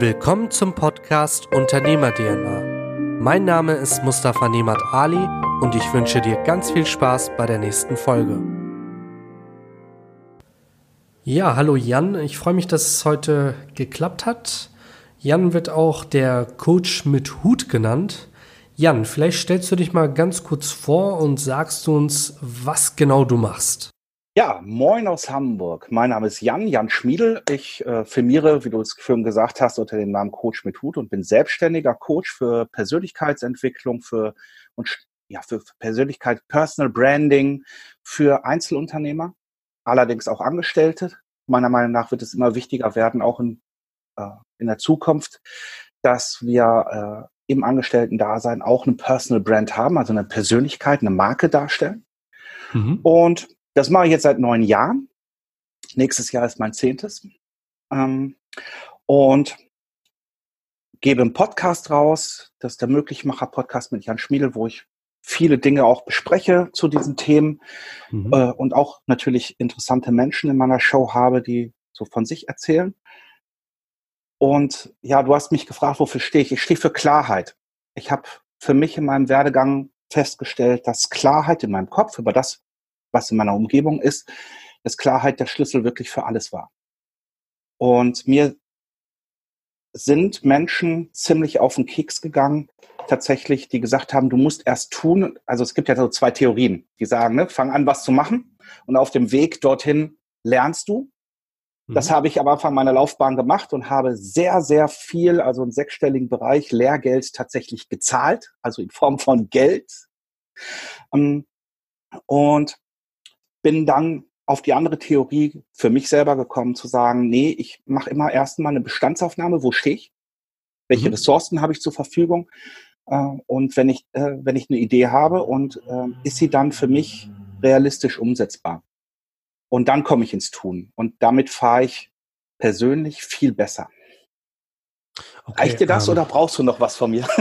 Willkommen zum Podcast Unternehmer DNA. Mein Name ist Mustafa Nemat Ali und ich wünsche dir ganz viel Spaß bei der nächsten Folge. Ja, hallo Jan, ich freue mich, dass es heute geklappt hat. Jan wird auch der Coach mit Hut genannt. Jan, vielleicht stellst du dich mal ganz kurz vor und sagst uns, was genau du machst. Ja, moin aus Hamburg. Mein Name ist Jan, Jan Schmiedel. Ich äh, firmiere, wie du es vorhin gesagt hast, unter dem Namen Coach mit Hut und bin selbstständiger Coach für Persönlichkeitsentwicklung, für, und, ja, für Persönlichkeit, Personal Branding, für Einzelunternehmer, allerdings auch Angestellte. Meiner Meinung nach wird es immer wichtiger werden, auch in, äh, in der Zukunft, dass wir äh, im Angestellten-Dasein auch eine Personal Brand haben, also eine Persönlichkeit, eine Marke darstellen. Mhm. Und das mache ich jetzt seit neun Jahren. Nächstes Jahr ist mein zehntes. Ähm, und gebe einen Podcast raus. Das ist der Möglichmacher-Podcast mit Jan Schmiedel, wo ich viele Dinge auch bespreche zu diesen Themen mhm. äh, und auch natürlich interessante Menschen in meiner Show habe, die so von sich erzählen. Und ja, du hast mich gefragt, wofür stehe ich? Ich stehe für Klarheit. Ich habe für mich in meinem Werdegang festgestellt, dass Klarheit in meinem Kopf über das, was in meiner Umgebung ist, dass Klarheit der Schlüssel wirklich für alles war. Und mir sind Menschen ziemlich auf den Keks gegangen, tatsächlich, die gesagt haben, du musst erst tun. Also es gibt ja so zwei Theorien, die sagen, ne, fang an, was zu machen und auf dem Weg dorthin lernst du. Das mhm. habe ich am Anfang meiner Laufbahn gemacht und habe sehr, sehr viel, also im sechsstelligen Bereich, Lehrgeld tatsächlich gezahlt, also in Form von Geld. Ähm, und bin dann auf die andere Theorie für mich selber gekommen, zu sagen, nee, ich mache immer erstmal eine Bestandsaufnahme, wo stehe ich, welche mhm. Ressourcen habe ich zur Verfügung äh, und wenn ich, äh, wenn ich eine Idee habe und äh, ist sie dann für mich realistisch umsetzbar. Und dann komme ich ins Tun und damit fahre ich persönlich viel besser. Okay, Reicht dir das ähm, oder brauchst du noch was von mir?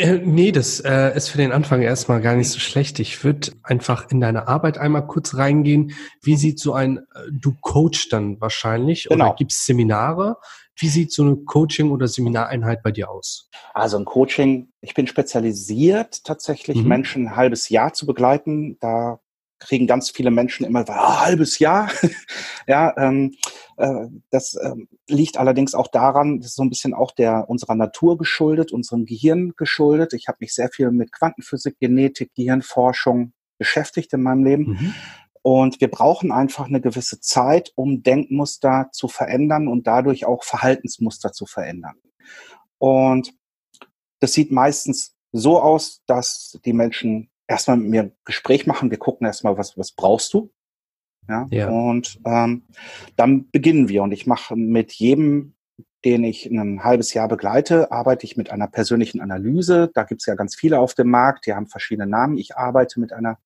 Äh, nee, das äh, ist für den Anfang erstmal gar nicht so schlecht. Ich würde einfach in deine Arbeit einmal kurz reingehen. Wie sieht so ein, äh, du coach dann wahrscheinlich genau. oder gibt es Seminare? Wie sieht so eine Coaching- oder Seminareinheit bei dir aus? Also ein Coaching, ich bin spezialisiert, tatsächlich mhm. Menschen ein halbes Jahr zu begleiten. Da kriegen ganz viele Menschen immer ah, halbes Jahr. ja, ähm, äh, das ähm, liegt allerdings auch daran, das ist so ein bisschen auch der unserer Natur geschuldet, unserem Gehirn geschuldet. Ich habe mich sehr viel mit Quantenphysik, Genetik, Gehirnforschung beschäftigt in meinem Leben. Mhm. Und wir brauchen einfach eine gewisse Zeit, um Denkmuster zu verändern und dadurch auch Verhaltensmuster zu verändern. Und das sieht meistens so aus, dass die Menschen erstmal mit mir ein Gespräch machen. Wir gucken erstmal, was, was brauchst du? Ja. ja. Und ähm, dann beginnen wir. Und ich mache mit jedem, den ich ein halbes Jahr begleite, arbeite ich mit einer persönlichen Analyse. Da gibt es ja ganz viele auf dem Markt, die haben verschiedene Namen. Ich arbeite mit einer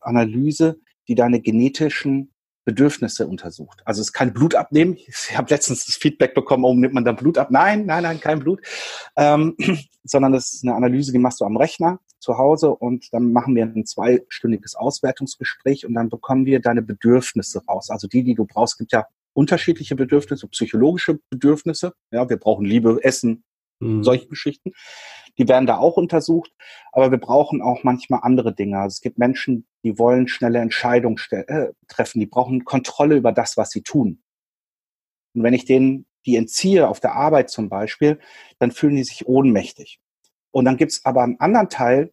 Analyse, die deine genetischen Bedürfnisse untersucht. Also es ist kein Blut abnehmen. Ich habe letztens das Feedback bekommen, oh, nimmt man dann Blut ab? Nein, nein, nein, kein Blut. Ähm, sondern das ist eine Analyse, die machst du am Rechner zu Hause und dann machen wir ein zweistündiges Auswertungsgespräch und dann bekommen wir deine Bedürfnisse raus. Also die, die du brauchst, es gibt ja unterschiedliche Bedürfnisse, psychologische Bedürfnisse. Ja, wir brauchen Liebe, Essen, mhm. solche Geschichten. Die werden da auch untersucht, aber wir brauchen auch manchmal andere Dinge. Also es gibt Menschen, die wollen schnelle Entscheidungen äh, treffen, die brauchen Kontrolle über das, was sie tun. Und wenn ich denen die entziehe, auf der Arbeit zum Beispiel, dann fühlen die sich ohnmächtig. Und dann gibt's aber einen anderen Teil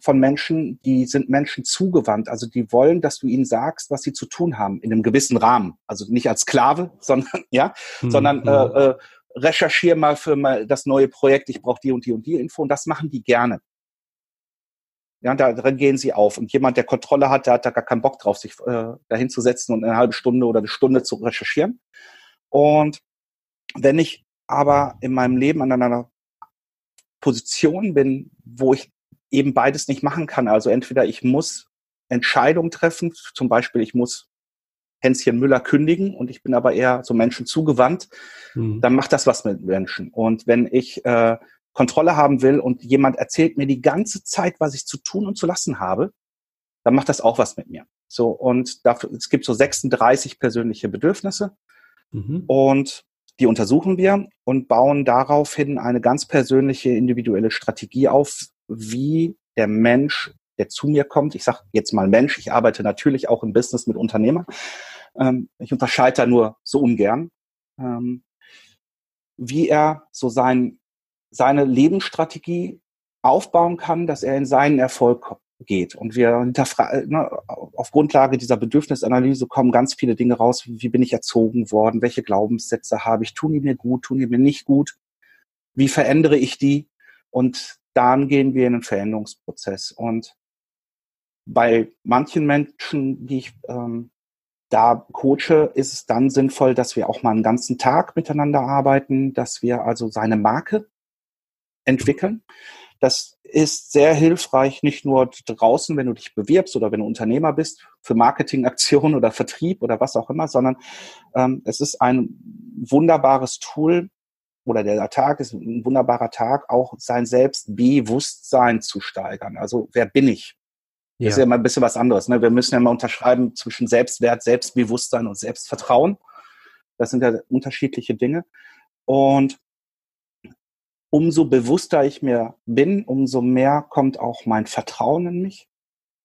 von Menschen, die sind Menschen zugewandt. Also die wollen, dass du ihnen sagst, was sie zu tun haben, in einem gewissen Rahmen. Also nicht als Sklave, sondern ja, mhm. sondern äh, äh, recherchiere mal für mal das neue Projekt, ich brauche die und die und die Info und das machen die gerne. Ja, da drin gehen sie auf. Und jemand, der Kontrolle hat, der hat da gar keinen Bock drauf, sich äh, dahin zu setzen und eine halbe Stunde oder eine Stunde zu recherchieren. Und wenn ich aber in meinem Leben an einer Position bin, wo ich eben beides nicht machen kann, also entweder ich muss Entscheidungen treffen, zum Beispiel ich muss Hänschen Müller kündigen und ich bin aber eher so Menschen zugewandt, mhm. dann macht das was mit Menschen. Und wenn ich äh, Kontrolle haben will und jemand erzählt mir die ganze Zeit, was ich zu tun und zu lassen habe, dann macht das auch was mit mir. So, und dafür, es gibt so 36 persönliche Bedürfnisse. Mhm. Und Die untersuchen wir und bauen daraufhin eine ganz persönliche, individuelle Strategie auf, wie der Mensch, der zu mir kommt, ich sage jetzt mal Mensch, ich arbeite natürlich auch im Business mit Unternehmern, ähm, ich unterscheide da nur so ungern, ähm, wie er so sein, seine Lebensstrategie aufbauen kann, dass er in seinen Erfolg geht. Und wir hinterfragen, ne, auf Grundlage dieser Bedürfnisanalyse kommen ganz viele Dinge raus. Wie bin ich erzogen worden? Welche Glaubenssätze habe ich? Tun die mir gut? Tun die mir nicht gut? Wie verändere ich die? Und dann gehen wir in einen Veränderungsprozess. Und bei manchen Menschen, die ich ähm, da coache, ist es dann sinnvoll, dass wir auch mal einen ganzen Tag miteinander arbeiten, dass wir also seine Marke entwickeln. Das ist sehr hilfreich, nicht nur draußen, wenn du dich bewirbst oder wenn du Unternehmer bist, für Marketingaktionen oder Vertrieb oder was auch immer, sondern ähm, es ist ein wunderbares Tool oder der Tag ist ein wunderbarer Tag, auch sein Selbstbewusstsein zu steigern. Also wer bin ich? Das ja. ist ja immer ein bisschen was anderes. Ne? Wir müssen ja mal unterschreiben zwischen Selbstwert, Selbstbewusstsein und Selbstvertrauen. Das sind ja unterschiedliche Dinge. Und umso bewusster ich mir bin, umso mehr kommt auch mein Vertrauen in mich,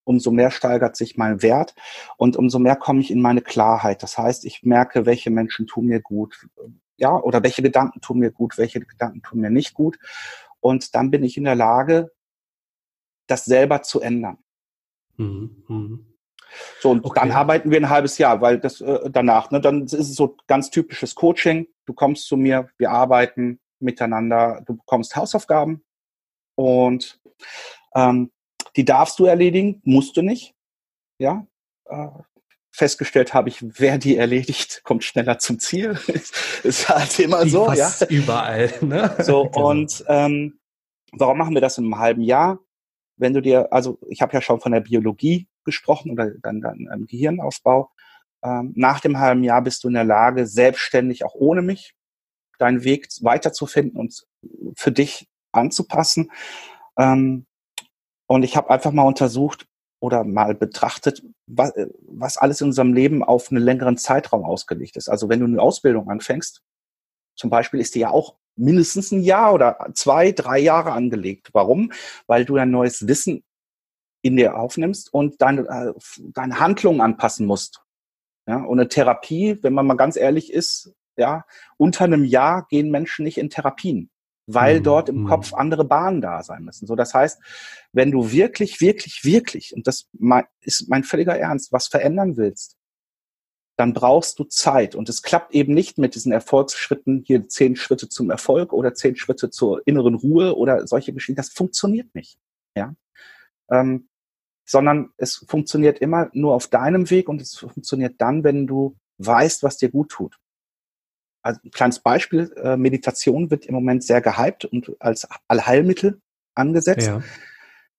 umso mehr steigert sich mein Wert und umso mehr komme ich in meine Klarheit. Das heißt, ich merke, welche Menschen tun mir gut, ja, oder welche Gedanken tun mir gut, welche Gedanken tun mir nicht gut. Und dann bin ich in der Lage, das selber zu ändern. Mhm. Mhm. So, und okay. dann arbeiten wir ein halbes Jahr, weil das äh, danach, ne, dann ist es so ganz typisches Coaching. Du kommst zu mir, wir arbeiten, miteinander. Du bekommst Hausaufgaben und ähm, die darfst du erledigen, musst du nicht. Ja, äh, festgestellt habe ich, wer die erledigt, kommt schneller zum Ziel. ist halt immer so, ja. Überall. Ne? So genau. und ähm, warum machen wir das in einem halben Jahr? Wenn du dir, also ich habe ja schon von der Biologie gesprochen oder dann dann im Gehirnaufbau. Ähm, nach dem halben Jahr bist du in der Lage, selbstständig auch ohne mich deinen Weg weiterzufinden und für dich anzupassen. Ähm, und ich habe einfach mal untersucht oder mal betrachtet, was, was alles in unserem Leben auf einen längeren Zeitraum ausgelegt ist. Also wenn du eine Ausbildung anfängst, zum Beispiel ist die ja auch mindestens ein Jahr oder zwei, drei Jahre angelegt. Warum? Weil du ein neues Wissen in dir aufnimmst und deine, äh, deine Handlungen anpassen musst. Ja, und eine Therapie, wenn man mal ganz ehrlich ist, ja, unter einem Jahr gehen Menschen nicht in Therapien, weil mhm. dort im mhm. Kopf andere Bahnen da sein müssen. So, das heißt, wenn du wirklich, wirklich, wirklich, und das ist mein völliger Ernst, was verändern willst, dann brauchst du Zeit. Und es klappt eben nicht mit diesen Erfolgsschritten, hier zehn Schritte zum Erfolg oder zehn Schritte zur inneren Ruhe oder solche Geschichten. Das funktioniert nicht. Ja. Ähm, sondern es funktioniert immer nur auf deinem Weg und es funktioniert dann, wenn du weißt, was dir gut tut also ein kleines Beispiel, äh, Meditation wird im Moment sehr gehypt und als Allheilmittel angesetzt. Ja.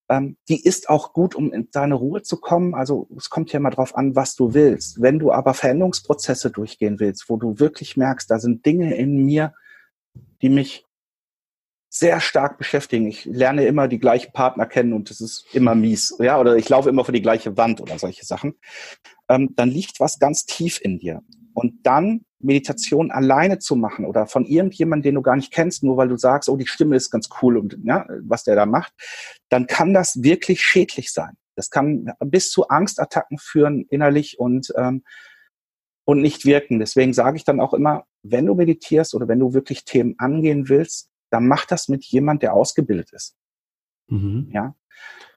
Ähm, die ist auch gut, um in deine Ruhe zu kommen. Also es kommt ja immer drauf an, was du willst. Wenn du aber Veränderungsprozesse durchgehen willst, wo du wirklich merkst, da sind Dinge in mir, die mich sehr stark beschäftigen. Ich lerne immer die gleichen Partner kennen und es ist immer mies. Ja, oder ich laufe immer vor die gleiche Wand oder solche Sachen. Ähm, dann liegt was ganz tief in dir. Und dann Meditation alleine zu machen oder von irgendjemandem, den du gar nicht kennst, nur weil du sagst, oh, die Stimme ist ganz cool und ja, was der da macht, dann kann das wirklich schädlich sein. Das kann bis zu Angstattacken führen innerlich und ähm, und nicht wirken. Deswegen sage ich dann auch immer, wenn du meditierst oder wenn du wirklich Themen angehen willst, dann mach das mit jemand, der ausgebildet ist. Mhm. Ja.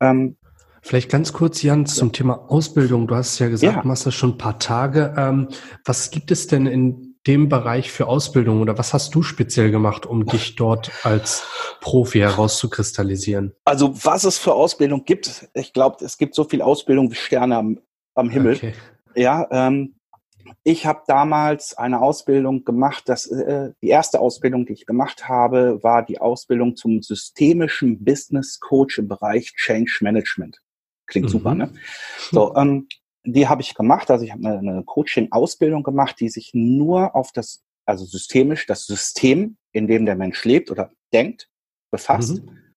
Ähm, Vielleicht ganz kurz, Jan, zum Thema Ausbildung. Du hast ja gesagt, ja. du machst das schon ein paar Tage. Ähm, was gibt es denn in dem Bereich für Ausbildung oder was hast du speziell gemacht, um dich dort als Profi herauszukristallisieren? Also was es für Ausbildung gibt, ich glaube, es gibt so viel Ausbildung wie Sterne am, am Himmel. Okay. Ja, ähm, ich habe damals eine Ausbildung gemacht. Das, äh, die erste Ausbildung, die ich gemacht habe, war die Ausbildung zum systemischen Business Coach im Bereich Change Management. Klingt mhm. super, ne? So, ähm, die habe ich gemacht. Also ich habe eine, eine Coaching-Ausbildung gemacht, die sich nur auf das, also systemisch, das System, in dem der Mensch lebt oder denkt, befasst. Mhm.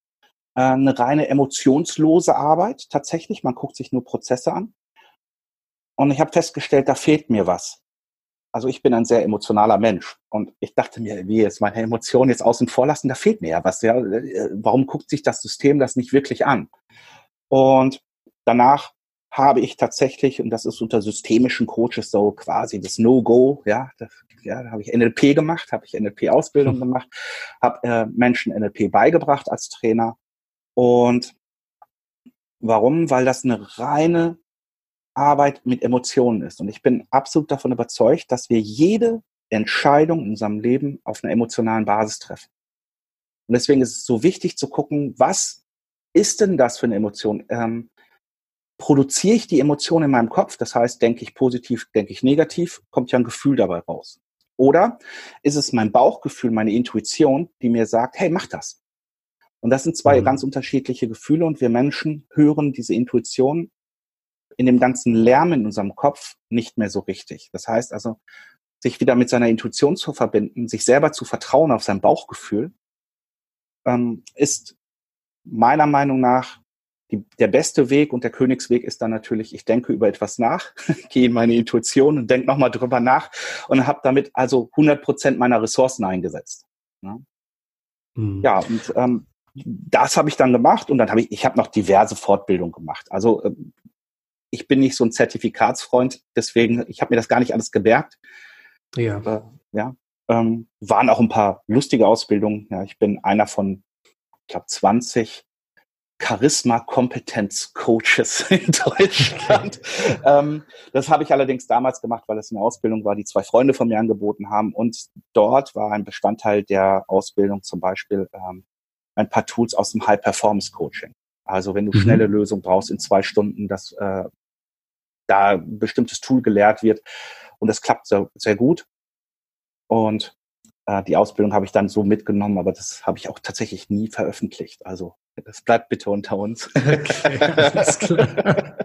Äh, eine reine emotionslose Arbeit tatsächlich. Man guckt sich nur Prozesse an. Und ich habe festgestellt, da fehlt mir was. also ich bin ein sehr emotionaler Mensch und ich dachte mir, wie jetzt meine Emotionen jetzt außen vor lassen, da fehlt mir ja was. Ja, warum guckt sich das System das nicht wirklich an? Und danach habe ich tatsächlich, und das ist unter systemischen Coaches so quasi das No-Go, ja, das, ja, da habe ich NLP gemacht, habe ich NLP-Ausbildung hm. gemacht, habe äh, Menschen NLP beigebracht als Trainer. Und warum? Weil das eine reine Arbeit mit Emotionen ist. Und ich bin absolut davon überzeugt, dass wir jede Entscheidung in unserem Leben auf einer emotionalen Basis treffen. Und deswegen ist es so wichtig zu gucken, was ist denn das für eine Emotion? Ähm, produziere ich die Emotion in meinem Kopf? Das heißt, denke ich positiv, denke ich negativ, kommt ja ein Gefühl dabei raus. Oder ist es mein Bauchgefühl, meine Intuition, die mir sagt, hey, mach das. Und das sind zwei mhm. ganz unterschiedliche Gefühle und wir Menschen hören diese Intuition in dem ganzen Lärm in unserem Kopf nicht mehr so richtig. Das heißt also, sich wieder mit seiner Intuition zu verbinden, sich selber zu vertrauen auf sein Bauchgefühl, ähm, ist meiner Meinung nach die, der beste Weg und der Königsweg ist dann natürlich, ich denke über etwas nach, gehe in meine Intuition und denke nochmal drüber nach und habe damit also 100 Prozent meiner Ressourcen eingesetzt. Ja, mhm. ja und ähm, das habe ich dann gemacht und dann habe ich, ich habe noch diverse Fortbildungen gemacht. Also ähm, ich bin nicht so ein Zertifikatsfreund, deswegen, ich habe mir das gar nicht alles gemerkt. Ja. Äh, ja. Ähm, waren auch ein paar lustige Ausbildungen. Ja, ich bin einer von, ich glaube, 20 Charisma-Kompetenz-Coaches in Deutschland. ähm, das habe ich allerdings damals gemacht, weil es eine Ausbildung war, die zwei Freunde von mir angeboten haben. Und dort war ein Bestandteil der Ausbildung zum Beispiel ähm, ein paar Tools aus dem High-Performance-Coaching. Also wenn du mhm. schnelle Lösung brauchst in zwei Stunden, das äh, da ein bestimmtes Tool gelehrt wird. Und das klappt sehr, sehr gut. Und die Ausbildung habe ich dann so mitgenommen, aber das habe ich auch tatsächlich nie veröffentlicht. Also das bleibt bitte unter uns. Okay, alles klar.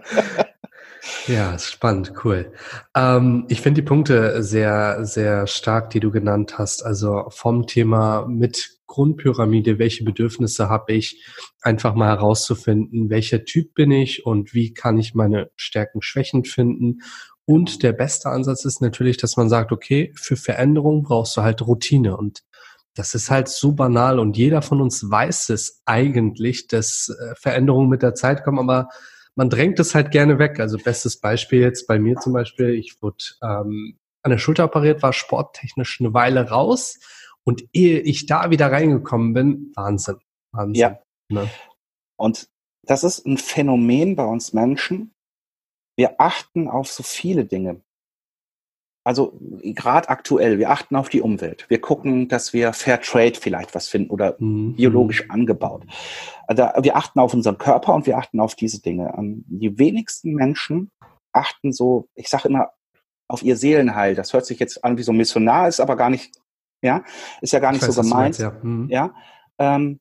Ja, spannend, cool. Ähm, ich finde die Punkte sehr, sehr stark, die du genannt hast. Also vom Thema mit Grundpyramide, welche Bedürfnisse habe ich, einfach mal herauszufinden, welcher Typ bin ich und wie kann ich meine Stärken, Schwächen finden. Und der beste Ansatz ist natürlich, dass man sagt, okay, für Veränderung brauchst du halt Routine und das ist halt so banal und jeder von uns weiß es eigentlich, dass äh, Veränderungen mit der Zeit kommen, aber man drängt es halt gerne weg. Also bestes Beispiel jetzt bei mir zum Beispiel, ich wurde ähm, an der Schulter operiert, war sporttechnisch eine Weile raus und ehe ich da wieder reingekommen bin, Wahnsinn. Wahnsinn. Ja. Ne? Und das ist ein Phänomen bei uns Menschen. Wir achten auf so viele Dinge. Also gerade aktuell, wir achten auf die Umwelt. Wir gucken, dass wir Fair Trade vielleicht was finden oder mhm. biologisch angebaut. Also wir achten auf unseren Körper und wir achten auf diese Dinge. Ähm, die wenigsten Menschen achten so, ich sage immer, auf ihr Seelenheil. Das hört sich jetzt an wie so missionar, ist aber gar nicht ja, ist ja gar nicht weiß, so gemeint. Meinst, ja. Mhm. ja? Ähm,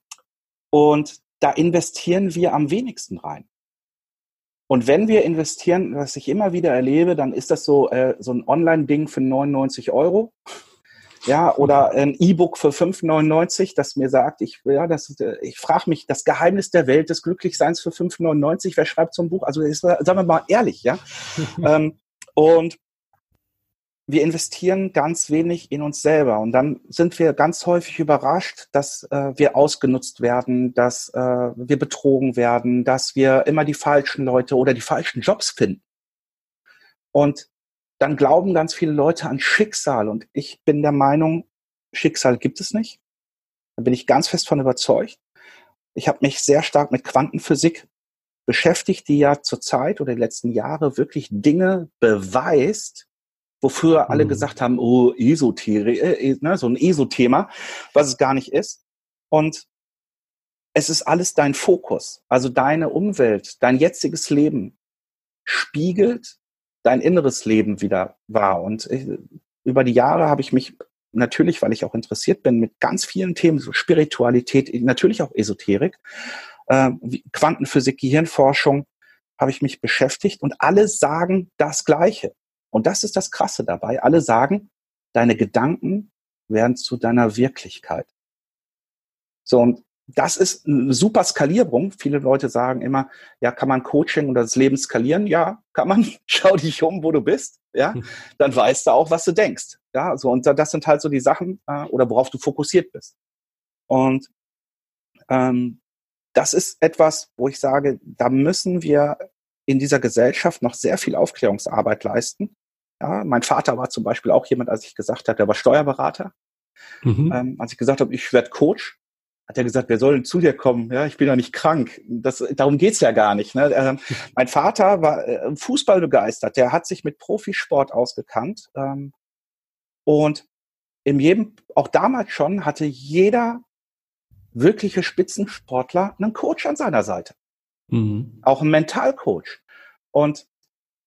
und da investieren wir am wenigsten rein. Und wenn wir investieren, was ich immer wieder erlebe, dann ist das so, äh, so ein Online-Ding für 99 Euro. Ja, oder ein E-Book für 5,99, das mir sagt, ich, ja, das, äh, ich frage mich, das Geheimnis der Welt des Glücklichseins für 5,99, wer schreibt so ein Buch? Also ist, sagen wir mal ehrlich, ja. ähm, und wir investieren ganz wenig in uns selber und dann sind wir ganz häufig überrascht, dass äh, wir ausgenutzt werden, dass äh, wir betrogen werden, dass wir immer die falschen Leute oder die falschen Jobs finden. Und dann glauben ganz viele Leute an Schicksal und ich bin der Meinung, Schicksal gibt es nicht. Da bin ich ganz fest von überzeugt. Ich habe mich sehr stark mit Quantenphysik beschäftigt, die ja zurzeit oder die letzten Jahre wirklich Dinge beweist, wofür alle mhm. gesagt haben, oh, Esoterik, äh, ne, so ein ESO-Thema, was es gar nicht ist. Und es ist alles dein Fokus. Also deine Umwelt, dein jetziges Leben spiegelt dein inneres Leben wieder wahr. Und ich, äh, über die Jahre habe ich mich natürlich, weil ich auch interessiert bin, mit ganz vielen Themen, so Spiritualität, natürlich auch Esoterik, äh, Quantenphysik, Gehirnforschung, habe ich mich beschäftigt und alle sagen das Gleiche. Und das ist das Krasse dabei. Alle sagen, deine Gedanken werden zu deiner Wirklichkeit. So, und das ist eine super Skalierung. Viele Leute sagen immer, ja, kann man Coaching oder das Leben skalieren? Ja, kann man. Schau dich um, wo du bist. Ja, hm. dann weißt du auch, was du denkst. Ja, so und das sind halt so die Sachen äh, oder worauf du fokussiert bist. Und ähm, das ist etwas, wo ich sage, da müssen wir in dieser Gesellschaft noch sehr viel Aufklärungsarbeit leisten. Ja, mein Vater war zum Beispiel auch jemand, als ich gesagt habe, der war Steuerberater. Mhm. Ähm, als ich gesagt habe, ich werde Coach, hat er gesagt, wer soll denn zu dir kommen? Ja, ich bin ja nicht krank. Das, darum geht's ja gar nicht. Ne? Ähm, mein Vater war äh, Fußball begeistert. Der hat sich mit Profisport ausgekannt. Ähm, und in jedem, auch damals schon, hatte jeder wirkliche Spitzensportler einen Coach an seiner Seite. Mhm. Auch ein Mentalcoach. Und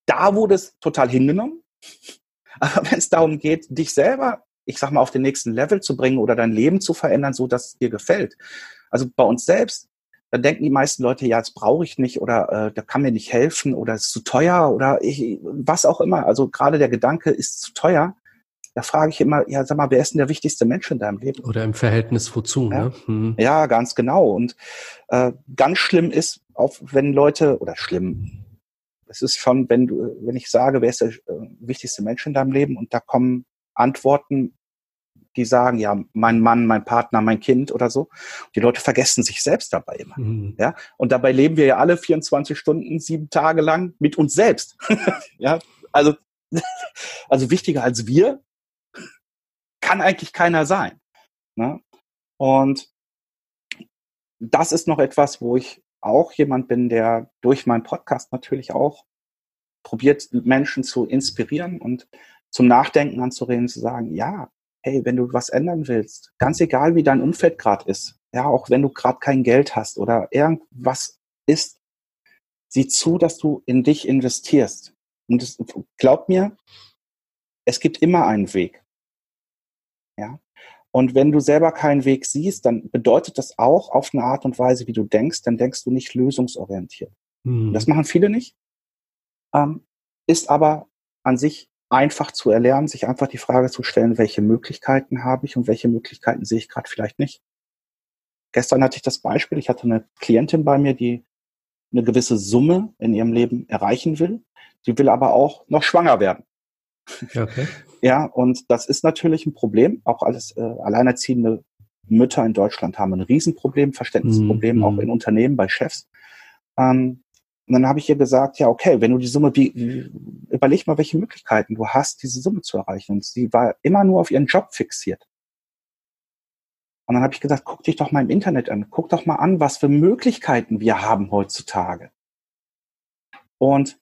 da wurde es total hingenommen. Aber wenn es darum geht, dich selber ich sag mal, auf den nächsten Level zu bringen oder dein Leben zu verändern, so dass es dir gefällt. Also bei uns selbst, da denken die meisten Leute, ja, das brauche ich nicht oder äh, da kann mir nicht helfen oder es ist zu teuer oder ich, was auch immer. Also gerade der Gedanke ist zu teuer. Da frage ich immer, ja, sag mal, wer ist denn der wichtigste Mensch in deinem Leben? Oder im Verhältnis wozu, ja, ne? Hm. ja ganz genau. Und äh, ganz schlimm ist, auch wenn Leute, oder schlimm, es ist schon, wenn du, wenn ich sage, wer ist der äh, wichtigste Mensch in deinem Leben und da kommen Antworten die sagen, ja, mein Mann, mein Partner, mein Kind oder so. Die Leute vergessen sich selbst dabei immer. Mhm. Ja, und dabei leben wir ja alle 24 Stunden, sieben Tage lang mit uns selbst. ja, also, also wichtiger als wir kann eigentlich keiner sein. Ne? Und das ist noch etwas, wo ich auch jemand bin, der durch meinen Podcast natürlich auch probiert, Menschen zu inspirieren und zum Nachdenken anzureden, zu sagen, ja, hey, wenn du was ändern willst, ganz egal wie dein Umfeld gerade ist, ja, auch wenn du gerade kein Geld hast oder irgendwas ist, sieh zu, dass du in dich investierst. Und es, glaub mir, es gibt immer einen Weg. Ja. Und wenn du selber keinen Weg siehst, dann bedeutet das auch auf eine Art und Weise, wie du denkst, dann denkst du nicht lösungsorientiert. Mhm. Das machen viele nicht. Ähm, ist aber an sich einfach zu erlernen, sich einfach die Frage zu stellen, welche Möglichkeiten habe ich und welche Möglichkeiten sehe ich gerade vielleicht nicht. Gestern hatte ich das Beispiel, ich hatte eine Klientin bei mir, die eine gewisse Summe in ihrem Leben erreichen will, die will aber auch noch schwanger werden. Okay. Ja, und das ist natürlich ein Problem. Auch alles äh, alleinerziehende Mütter in Deutschland haben ein Riesenproblem, Verständnisproblem, mm, auch mhm. in Unternehmen bei Chefs. Ähm, und dann habe ich ihr gesagt, ja, okay, wenn du die Summe, wie, überleg mal, welche Möglichkeiten du hast, diese Summe zu erreichen. Und sie war immer nur auf ihren Job fixiert. Und dann habe ich gesagt, guck dich doch mal im Internet an, guck doch mal an, was für Möglichkeiten wir haben heutzutage. Und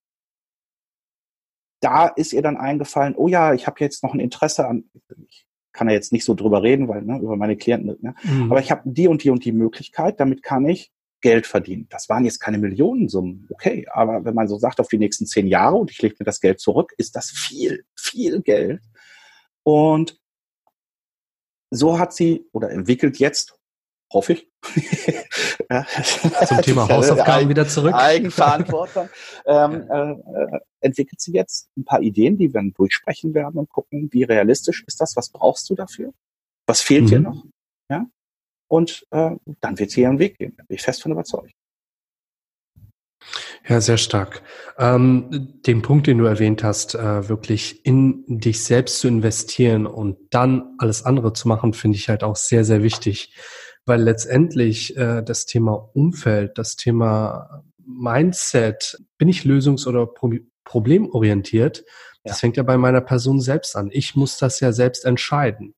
da ist ihr dann eingefallen, oh ja, ich habe jetzt noch ein Interesse an, ich kann ja jetzt nicht so drüber reden, weil ne, über meine Klienten, ne, mhm. aber ich habe die und die und die Möglichkeit, damit kann ich Geld verdienen. Das waren jetzt keine Millionensummen, okay, aber wenn man so sagt, auf die nächsten zehn Jahre und ich lege mir das Geld zurück, ist das viel, viel Geld. Und so hat sie oder entwickelt jetzt, hoffe ich, zum Thema Hausaufgaben wieder zurück. Eigenverantwortung. ähm, äh, äh, entwickelt sie jetzt ein paar Ideen, die wir dann durchsprechen werden und gucken, wie realistisch ist das, was brauchst du dafür? Was fehlt mhm. dir noch? Ja? und äh, dann wird sie ihren Weg gehen. Da bin ich fest von überzeugt. Ja, sehr stark. Ähm, den Punkt, den du erwähnt hast, äh, wirklich in dich selbst zu investieren und dann alles andere zu machen, finde ich halt auch sehr, sehr wichtig. Weil letztendlich äh, das Thema Umfeld, das Thema Mindset, bin ich lösungs- oder pro problemorientiert, ja. das fängt ja bei meiner Person selbst an. Ich muss das ja selbst entscheiden.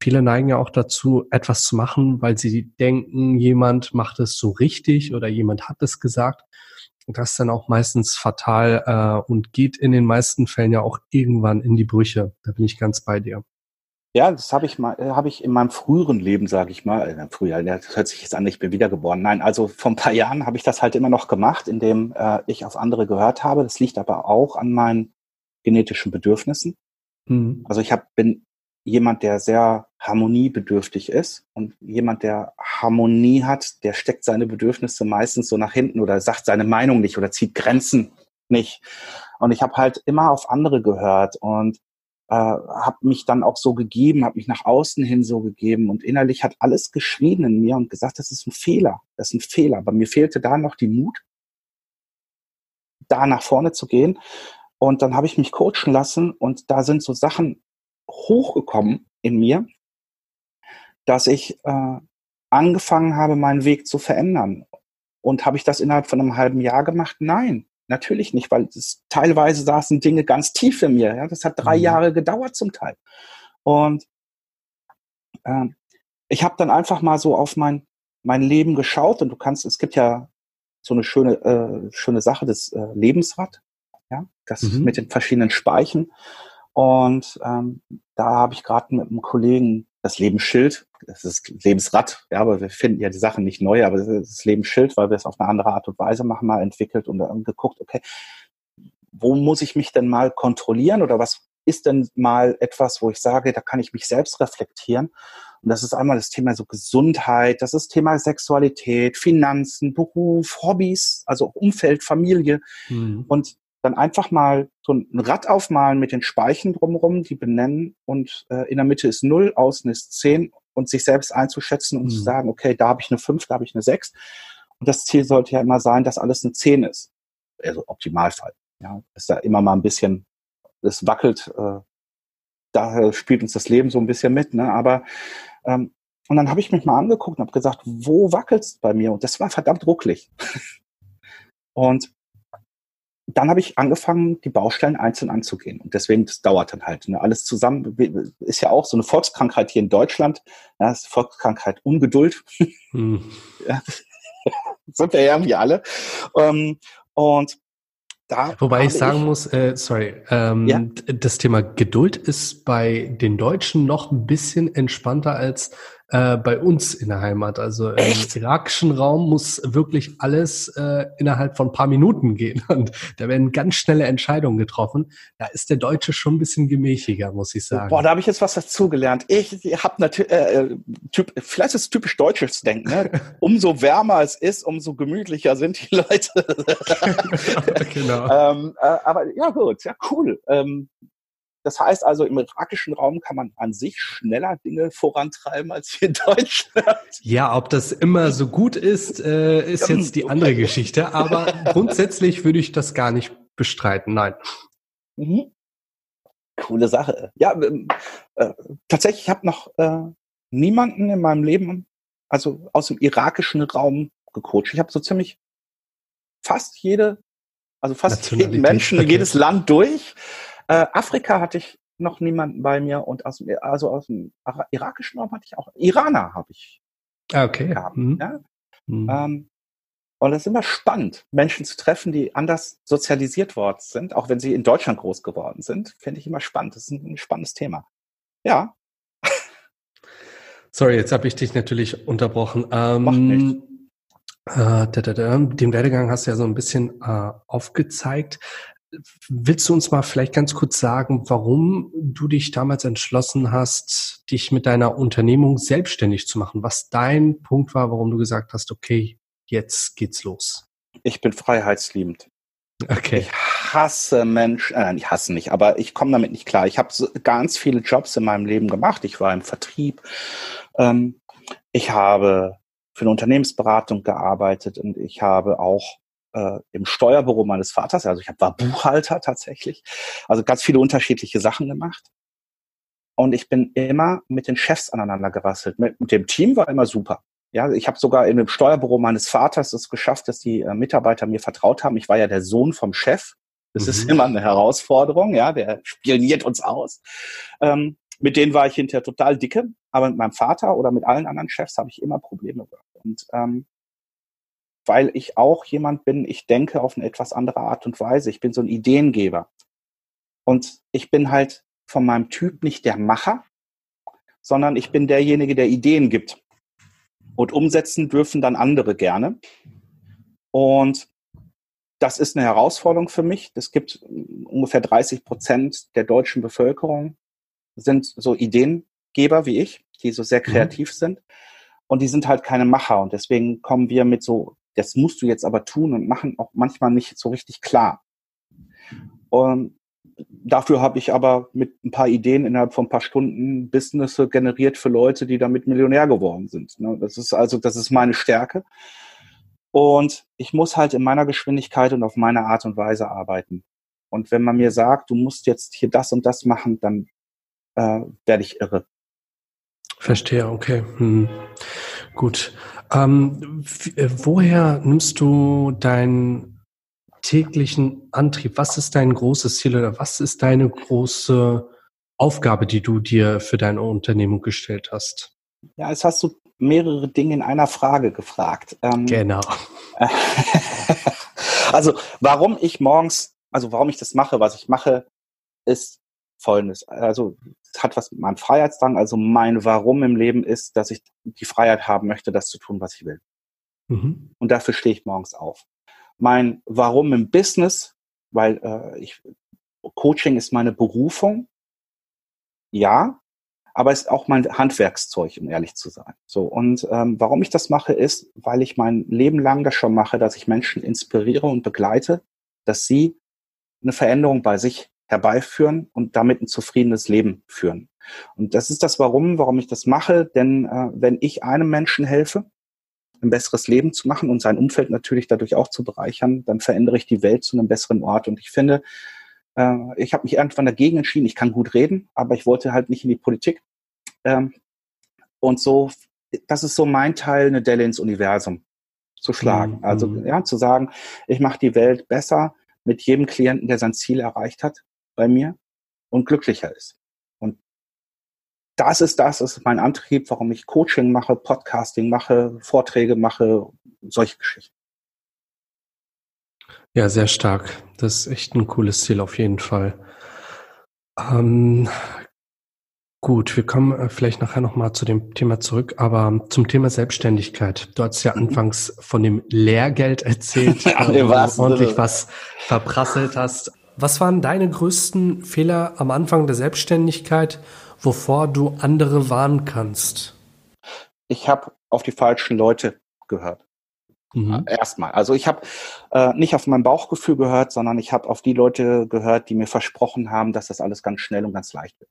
Viele neigen ja auch dazu, etwas zu machen, weil sie denken, jemand macht es so richtig oder jemand hat es gesagt. Und das ist dann auch meistens fatal äh, und geht in den meisten Fällen ja auch irgendwann in die Brüche. Da bin ich ganz bei dir. Ja, das habe ich mal, äh, habe ich in meinem früheren Leben, sage ich mal, äh, früher, das hört sich jetzt an, ich bin wiedergeboren. Nein, also vor ein paar Jahren habe ich das halt immer noch gemacht, indem äh, ich auf andere gehört habe. Das liegt aber auch an meinen genetischen Bedürfnissen. Mhm. Also ich hab, bin jemand, der sehr harmoniebedürftig ist und jemand, der Harmonie hat, der steckt seine Bedürfnisse meistens so nach hinten oder sagt seine Meinung nicht oder zieht Grenzen nicht. Und ich habe halt immer auf andere gehört und äh, habe mich dann auch so gegeben, habe mich nach außen hin so gegeben und innerlich hat alles geschrien in mir und gesagt, das ist ein Fehler, das ist ein Fehler. Aber mir fehlte da noch die Mut, da nach vorne zu gehen. Und dann habe ich mich coachen lassen und da sind so Sachen hochgekommen in mir, dass ich äh, angefangen habe, meinen Weg zu verändern. Und habe ich das innerhalb von einem halben Jahr gemacht? Nein, natürlich nicht, weil es, teilweise saßen Dinge ganz tief in mir. Ja? Das hat drei mhm. Jahre gedauert zum Teil. Und äh, ich habe dann einfach mal so auf mein, mein Leben geschaut und du kannst, es gibt ja so eine schöne, äh, schöne Sache, das äh, Lebensrad, ja, das mhm. mit den verschiedenen Speichen. Und ähm, da habe ich gerade mit einem Kollegen das Lebensschild, das ist Lebensrad, ja, aber wir finden ja die Sachen nicht neu, aber das ist das Lebensschild, weil wir es auf eine andere Art und Weise machen, mal entwickelt und dann geguckt, okay, wo muss ich mich denn mal kontrollieren oder was ist denn mal etwas, wo ich sage, da kann ich mich selbst reflektieren? Und das ist einmal das Thema so Gesundheit, das ist Thema Sexualität, Finanzen, Beruf, Hobbys, also Umfeld, Familie. Mhm. Und dann einfach mal so ein Rad aufmalen mit den Speichen drumherum, die benennen und äh, in der Mitte ist null, außen ist zehn und sich selbst einzuschätzen und mhm. zu sagen, okay, da habe ich eine fünf, da habe ich eine sechs. Und das Ziel sollte ja immer sein, dass alles eine zehn ist. Also Optimalfall. Ja, ist da immer mal ein bisschen, es wackelt, äh, daher spielt uns das Leben so ein bisschen mit, ne? Aber ähm, und dann habe ich mich mal angeguckt und habe gesagt, wo wackelt's bei mir? Und das war verdammt rucklig. und dann habe ich angefangen, die Baustellen einzeln anzugehen. Und deswegen, das dauert dann halt. Ne? Alles zusammen ist ja auch so eine Volkskrankheit hier in Deutschland. Ja, das ist Volkskrankheit Ungeduld. Hm. ja, sind wir ja irgendwie alle. Ähm, und da Wobei ich sagen ich, muss, äh, sorry, ähm, ja? das Thema Geduld ist bei den Deutschen noch ein bisschen entspannter als äh, bei uns in der Heimat. Also Echt? im irakischen Raum muss wirklich alles äh, innerhalb von ein paar Minuten gehen und da werden ganz schnelle Entscheidungen getroffen. Da ist der Deutsche schon ein bisschen gemäßiger, muss ich sagen. Boah, da habe ich jetzt was dazugelernt. Ich, ich habe natürlich, äh, äh, typ, vielleicht ist es typisch deutsches Denken. Ne? Umso wärmer es ist, umso gemütlicher sind die Leute. genau. ähm, äh, aber ja gut, ja cool. Ähm, das heißt also, im irakischen Raum kann man an sich schneller Dinge vorantreiben als hier in Deutschland. Ja, ob das immer so gut ist, äh, ist jetzt die andere Geschichte. Aber grundsätzlich würde ich das gar nicht bestreiten. Nein. Mhm. Coole Sache. Ja, äh, tatsächlich, ich habe noch äh, niemanden in meinem Leben, also aus dem irakischen Raum gecoacht. Ich habe so ziemlich fast jede, also fast jeden Menschen, okay. jedes Land durch. Äh, Afrika hatte ich noch niemanden bei mir und aus dem, also aus dem irakischen Raum hatte ich auch Iraner habe ich. Ah, okay. Gehabt, mhm. ja? Mhm. Ähm, und es ist immer spannend, Menschen zu treffen, die anders sozialisiert worden sind, auch wenn sie in Deutschland groß geworden sind. Finde ich immer spannend. Das ist ein, ein spannendes Thema. Ja. Sorry, jetzt habe ich dich natürlich unterbrochen. Ähm, Macht nichts. Äh, da, da, da, den Werdegang hast du ja so ein bisschen äh, aufgezeigt. Willst du uns mal vielleicht ganz kurz sagen, warum du dich damals entschlossen hast, dich mit deiner Unternehmung selbstständig zu machen? Was dein Punkt war, warum du gesagt hast, okay, jetzt geht's los? Ich bin freiheitsliebend. Okay. Ich hasse Menschen, äh, ich hasse nicht, aber ich komme damit nicht klar. Ich habe ganz viele Jobs in meinem Leben gemacht. Ich war im Vertrieb. Ähm, ich habe für eine Unternehmensberatung gearbeitet und ich habe auch äh, im Steuerbüro meines Vaters. Also ich hab, war Buchhalter tatsächlich. Also ganz viele unterschiedliche Sachen gemacht. Und ich bin immer mit den Chefs aneinander gerasselt. Mit, mit dem Team war immer super. Ja, ich habe sogar in dem Steuerbüro meines Vaters es geschafft, dass die äh, Mitarbeiter mir vertraut haben. Ich war ja der Sohn vom Chef. Das mhm. ist immer eine Herausforderung, ja, der spioniert uns aus. Ähm, mit denen war ich hinterher total dicke, aber mit meinem Vater oder mit allen anderen Chefs habe ich immer Probleme gehabt. Und ähm, weil ich auch jemand bin, ich denke auf eine etwas andere Art und Weise. Ich bin so ein Ideengeber. Und ich bin halt von meinem Typ nicht der Macher, sondern ich bin derjenige, der Ideen gibt. Und umsetzen dürfen dann andere gerne. Und das ist eine Herausforderung für mich. Es gibt ungefähr 30 Prozent der deutschen Bevölkerung sind so Ideengeber wie ich, die so sehr mhm. kreativ mhm. sind. Und die sind halt keine Macher. Und deswegen kommen wir mit so das musst du jetzt aber tun und machen auch manchmal nicht so richtig klar. Und dafür habe ich aber mit ein paar Ideen innerhalb von ein paar Stunden Business generiert für Leute, die damit Millionär geworden sind. Ne? Das ist also, das ist meine Stärke. Und ich muss halt in meiner Geschwindigkeit und auf meine Art und Weise arbeiten. Und wenn man mir sagt, du musst jetzt hier das und das machen, dann äh, werde ich irre. Verstehe, okay. Hm. Gut. Ähm, äh, woher nimmst du deinen täglichen Antrieb? Was ist dein großes Ziel oder was ist deine große Aufgabe, die du dir für deine Unternehmung gestellt hast? Ja, jetzt hast du mehrere Dinge in einer Frage gefragt. Ähm, genau. also, warum ich morgens, also warum ich das mache, was ich mache, ist folgendes. Also, hat was mit meinem Freiheitsdrang, also mein Warum im Leben ist, dass ich die Freiheit haben möchte, das zu tun, was ich will. Mhm. Und dafür stehe ich morgens auf. Mein Warum im Business, weil äh, ich, Coaching ist meine Berufung. Ja, aber ist auch mein Handwerkszeug, um ehrlich zu sein. So und ähm, warum ich das mache, ist, weil ich mein Leben lang das schon mache, dass ich Menschen inspiriere und begleite, dass sie eine Veränderung bei sich herbeiführen und damit ein zufriedenes Leben führen. Und das ist das Warum, warum ich das mache. Denn äh, wenn ich einem Menschen helfe, ein besseres Leben zu machen und sein Umfeld natürlich dadurch auch zu bereichern, dann verändere ich die Welt zu einem besseren Ort. Und ich finde, äh, ich habe mich irgendwann dagegen entschieden. Ich kann gut reden, aber ich wollte halt nicht in die Politik. Ähm, und so, das ist so mein Teil, eine Delle ins Universum zu schlagen. Mhm. Also mhm. ja, zu sagen, ich mache die Welt besser mit jedem Klienten, der sein Ziel erreicht hat bei mir und glücklicher ist. Und das ist das, ist mein Antrieb, warum ich Coaching mache, Podcasting mache, Vorträge mache, solche Geschichten. Ja, sehr stark. Das ist echt ein cooles Ziel auf jeden Fall. Ähm, Gut, wir kommen äh, vielleicht nachher nochmal zu dem Thema zurück, aber zum Thema Selbstständigkeit. Du hast ja mhm. anfangs von dem Lehrgeld erzählt, ja, wo du ordentlich was verprasselt hast. Was waren deine größten Fehler am Anfang der Selbstständigkeit, wovor du andere warnen kannst? Ich habe auf die falschen Leute gehört. Mhm. Erstmal. Also ich habe äh, nicht auf mein Bauchgefühl gehört, sondern ich habe auf die Leute gehört, die mir versprochen haben, dass das alles ganz schnell und ganz leicht wird.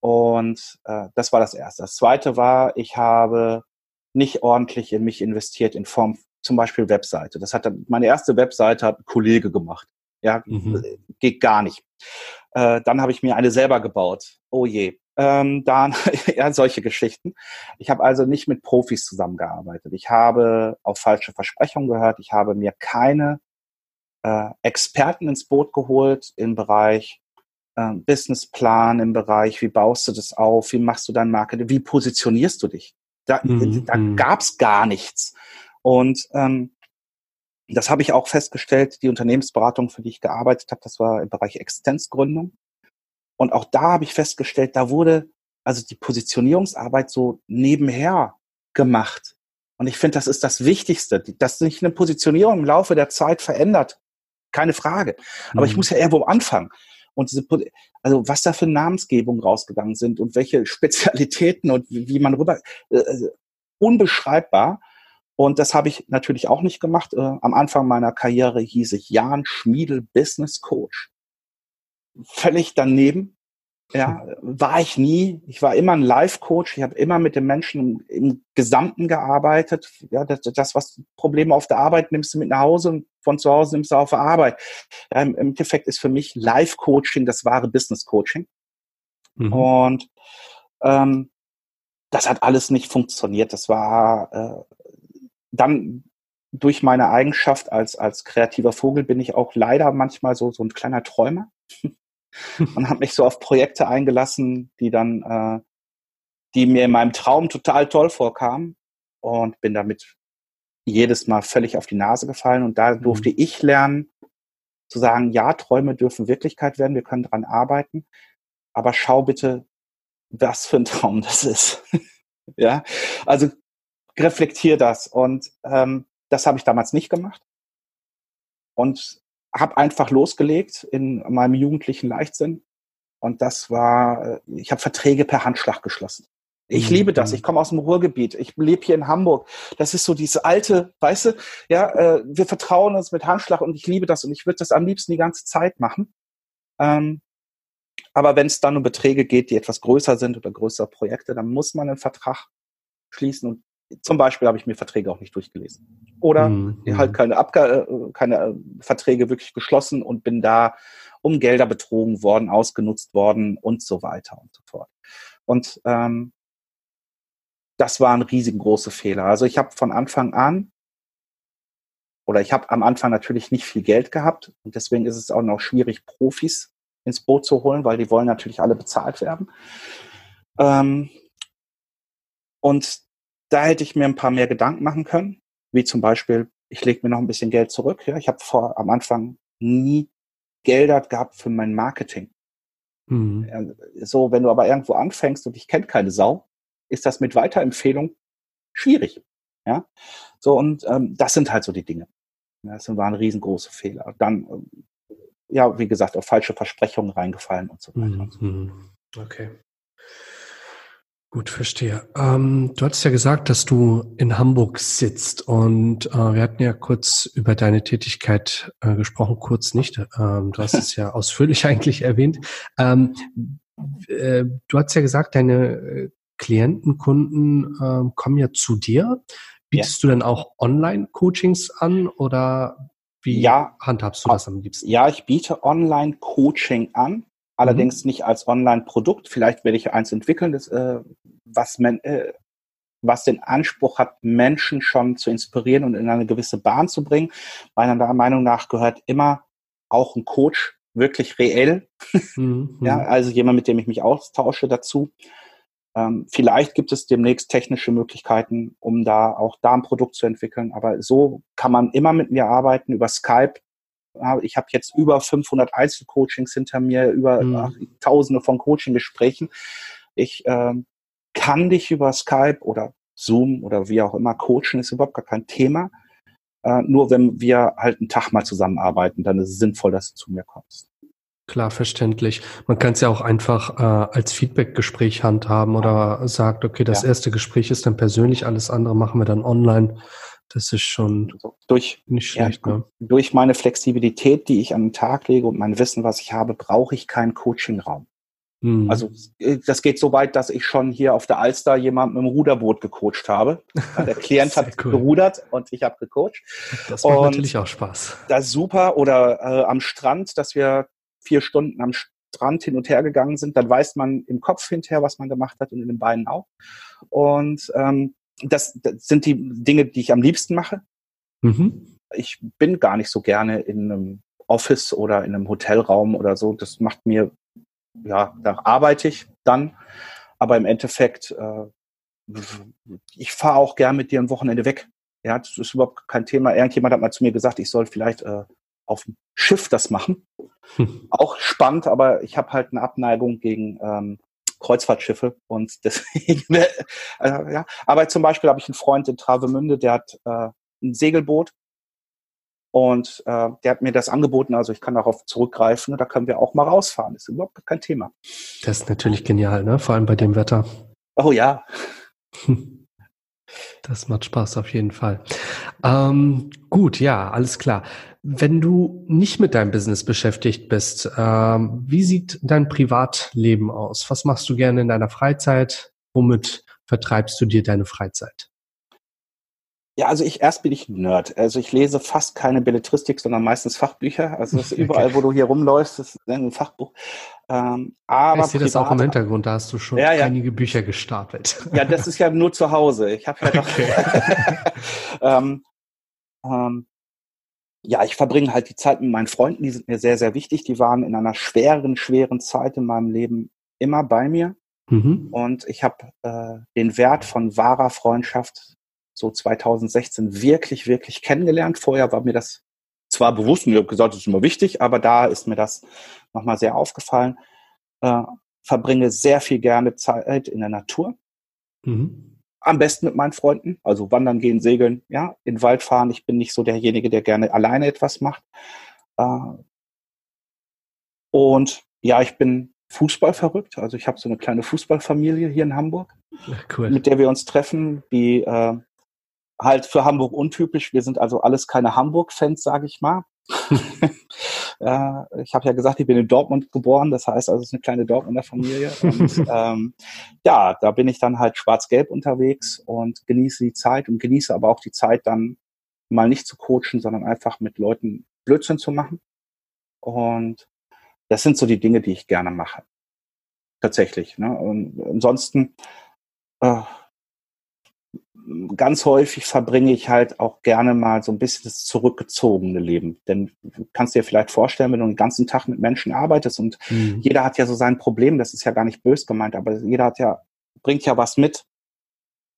Und äh, das war das Erste. Das Zweite war, ich habe nicht ordentlich in mich investiert in Form zum Beispiel Webseite. Das hat dann, meine erste Webseite hat ein Kollege gemacht. Ja, mhm. geht gar nicht. Äh, dann habe ich mir eine selber gebaut. Oh je. Ähm, dann ja solche Geschichten. Ich habe also nicht mit Profis zusammengearbeitet. Ich habe auf falsche Versprechungen gehört. Ich habe mir keine äh, Experten ins Boot geholt im Bereich äh, Businessplan im Bereich, wie baust du das auf, wie machst du dein Marketing, wie positionierst du dich? Da, mhm. da mhm. gab's gar nichts. Und ähm, das habe ich auch festgestellt, die Unternehmensberatung, für die ich gearbeitet habe, das war im Bereich Existenzgründung. Und auch da habe ich festgestellt, da wurde also die Positionierungsarbeit so nebenher gemacht. Und ich finde, das ist das Wichtigste, dass sich eine Positionierung im Laufe der Zeit verändert. Keine Frage. Aber mhm. ich muss ja irgendwo anfangen und diese, also was da für Namensgebungen rausgegangen sind und welche Spezialitäten und wie, man rüber, äh, äh, unbeschreibbar. Und das habe ich natürlich auch nicht gemacht. Äh, am Anfang meiner Karriere hieß ich Jan Schmiedel Business Coach. Völlig daneben. Ja, war ich nie. Ich war immer ein Life-Coach. Ich habe immer mit den Menschen im, im, Gesamten gearbeitet. Ja, das, das, was Probleme auf der Arbeit nimmst du mit nach Hause und von zu Hause nimmst du auf der Arbeit. Ja, im, Im Endeffekt ist für mich Life-Coaching das wahre Business-Coaching. Mhm. Und ähm, das hat alles nicht funktioniert. Das war äh, dann durch meine Eigenschaft als, als kreativer Vogel bin ich auch leider manchmal so, so ein kleiner Träumer. und habe mich so auf Projekte eingelassen, die dann, äh, die mir in meinem Traum total toll vorkamen und bin damit jedes Mal völlig auf die Nase gefallen und da durfte mhm. ich lernen zu sagen, ja, Träume dürfen Wirklichkeit werden, wir können daran arbeiten, aber schau bitte, was für ein Traum das ist. ja, also reflektier das und ähm, das habe ich damals nicht gemacht und habe einfach losgelegt in meinem jugendlichen Leichtsinn. Und das war, äh, ich habe Verträge per Handschlag geschlossen. Ich mhm. liebe das. Ich komme aus dem Ruhrgebiet. Ich lebe hier in Hamburg. Das ist so diese alte, weißt du, ja, äh, wir vertrauen uns mit Handschlag und ich liebe das und ich würde das am liebsten die ganze Zeit machen. Ähm, aber wenn es dann um Beträge geht, die etwas größer sind oder größere Projekte, dann muss man einen Vertrag schließen. Und zum Beispiel habe ich mir Verträge auch nicht durchgelesen. Oder mhm. halt keine, Abga äh, keine äh, Verträge wirklich geschlossen und bin da um Gelder betrogen worden, ausgenutzt worden und so weiter und so fort. Und ähm, das war ein riesengroßer Fehler. Also ich habe von Anfang an oder ich habe am Anfang natürlich nicht viel Geld gehabt und deswegen ist es auch noch schwierig, Profis ins Boot zu holen, weil die wollen natürlich alle bezahlt werden. Ähm, und da hätte ich mir ein paar mehr Gedanken machen können, wie zum Beispiel, ich lege mir noch ein bisschen Geld zurück. Ja, ich habe vor am Anfang nie Gelder gehabt für mein Marketing. Mhm. So, wenn du aber irgendwo anfängst und ich kenne keine Sau, ist das mit Weiterempfehlung schwierig. Ja, so und ähm, das sind halt so die Dinge. Das waren riesengroße Fehler. Dann, ähm, ja, wie gesagt, auf falsche Versprechungen reingefallen und so weiter. Mhm. Mhm. Okay. Gut, verstehe. Ähm, du hattest ja gesagt, dass du in Hamburg sitzt und äh, wir hatten ja kurz über deine Tätigkeit äh, gesprochen, kurz nicht. Ähm, du hast es ja ausführlich eigentlich erwähnt. Ähm, äh, du hast ja gesagt, deine äh, Klienten, Kunden äh, kommen ja zu dir. Bietest ja. du denn auch Online-Coachings an oder wie ja, handhabst du das am liebsten? Ja, ich biete Online-Coaching an, allerdings mhm. nicht als Online-Produkt. Vielleicht werde ich eins entwickeln, das, äh, was, man, äh, was den Anspruch hat, Menschen schon zu inspirieren und in eine gewisse Bahn zu bringen. Meiner Meinung nach gehört immer auch ein Coach wirklich reell. Mhm. ja, also jemand, mit dem ich mich austausche dazu. Ähm, vielleicht gibt es demnächst technische Möglichkeiten, um da auch da ein Produkt zu entwickeln. Aber so kann man immer mit mir arbeiten über Skype. Ich habe jetzt über 500 Einzelcoachings hinter mir, über mhm. Tausende von Coaching-Gesprächen. Ich äh, kann dich über Skype oder Zoom oder wie auch immer coachen, ist überhaupt gar kein Thema. Äh, nur wenn wir halt einen Tag mal zusammenarbeiten, dann ist es sinnvoll, dass du zu mir kommst. Klar, verständlich. Man kann es ja auch einfach äh, als Feedback-Gespräch handhaben oder sagt, okay, das ja. erste Gespräch ist dann persönlich, alles andere machen wir dann online. Das ist schon also durch, nicht schlecht. Ja, ne? Durch meine Flexibilität, die ich an den Tag lege und mein Wissen, was ich habe, brauche ich keinen Coaching-Raum. Mhm. Also äh, das geht so weit, dass ich schon hier auf der Alster jemanden im Ruderboot gecoacht habe. Der Klient hat cool. gerudert und ich habe gecoacht. Das macht und natürlich auch Spaß. Das ist super. Oder äh, am Strand, dass wir vier Stunden am Strand hin und her gegangen sind, dann weiß man im Kopf hinterher, was man gemacht hat und in den Beinen auch. Und ähm, das, das sind die Dinge, die ich am liebsten mache. Mhm. Ich bin gar nicht so gerne in einem Office oder in einem Hotelraum oder so. Das macht mir, ja, da arbeite ich dann. Aber im Endeffekt, äh, ich fahre auch gern mit dir ein Wochenende weg. Ja, das ist überhaupt kein Thema. Irgendjemand hat mal zu mir gesagt, ich soll vielleicht äh, auf dem Schiff das machen. Hm. Auch spannend, aber ich habe halt eine Abneigung gegen ähm, Kreuzfahrtschiffe und deswegen, äh, ja. Aber zum Beispiel habe ich einen Freund in Travemünde, der hat äh, ein Segelboot und äh, der hat mir das angeboten, also ich kann darauf zurückgreifen und da können wir auch mal rausfahren. Das ist überhaupt kein Thema. Das ist natürlich genial, ne? Vor allem bei dem Wetter. Oh ja. Das macht Spaß auf jeden Fall. Ähm, gut, ja, alles klar. Wenn du nicht mit deinem Business beschäftigt bist, ähm, wie sieht dein Privatleben aus? Was machst du gerne in deiner Freizeit? Womit vertreibst du dir deine Freizeit? Ja, also ich erst bin ich Nerd. Also ich lese fast keine Belletristik, sondern meistens Fachbücher. Also das ist überall, okay. wo du hier rumläufst, ist ein Fachbuch. Ähm, aber ich sehe das auch im Hintergrund, da hast du schon ja, ja. einige Bücher gestapelt. Ja, das ist ja nur zu Hause. Ich habe ja noch. Okay. ähm, ähm, ja, ich verbringe halt die Zeit mit meinen Freunden, die sind mir sehr, sehr wichtig. Die waren in einer schweren, schweren Zeit in meinem Leben immer bei mir. Mhm. Und ich habe äh, den Wert von wahrer Freundschaft so 2016 wirklich, wirklich kennengelernt. Vorher war mir das zwar bewusst und ich habe gesagt, das ist immer wichtig, aber da ist mir das nochmal sehr aufgefallen. Äh, verbringe sehr viel gerne Zeit in der Natur. Mhm. Am besten mit meinen Freunden, also wandern gehen, segeln, ja, in den Wald fahren. Ich bin nicht so derjenige, der gerne alleine etwas macht. Äh, und ja, ich bin Fußball verrückt. Also ich habe so eine kleine Fußballfamilie hier in Hamburg, cool. mit der wir uns treffen, die äh, halt für Hamburg untypisch. Wir sind also alles keine Hamburg-Fans, sage ich mal. Äh, ich habe ja gesagt, ich bin in Dortmund geboren, das heißt also, es ist eine kleine Dortmunder Familie. Und ähm, ja, da bin ich dann halt schwarz-gelb unterwegs und genieße die Zeit und genieße aber auch die Zeit dann mal nicht zu coachen, sondern einfach mit Leuten Blödsinn zu machen. Und das sind so die Dinge, die ich gerne mache. Tatsächlich. Ne? Und ansonsten äh, ganz häufig verbringe ich halt auch gerne mal so ein bisschen das zurückgezogene Leben. Denn du kannst dir vielleicht vorstellen, wenn du den ganzen Tag mit Menschen arbeitest und mhm. jeder hat ja so sein Problem, das ist ja gar nicht bös gemeint, aber jeder hat ja, bringt ja was mit,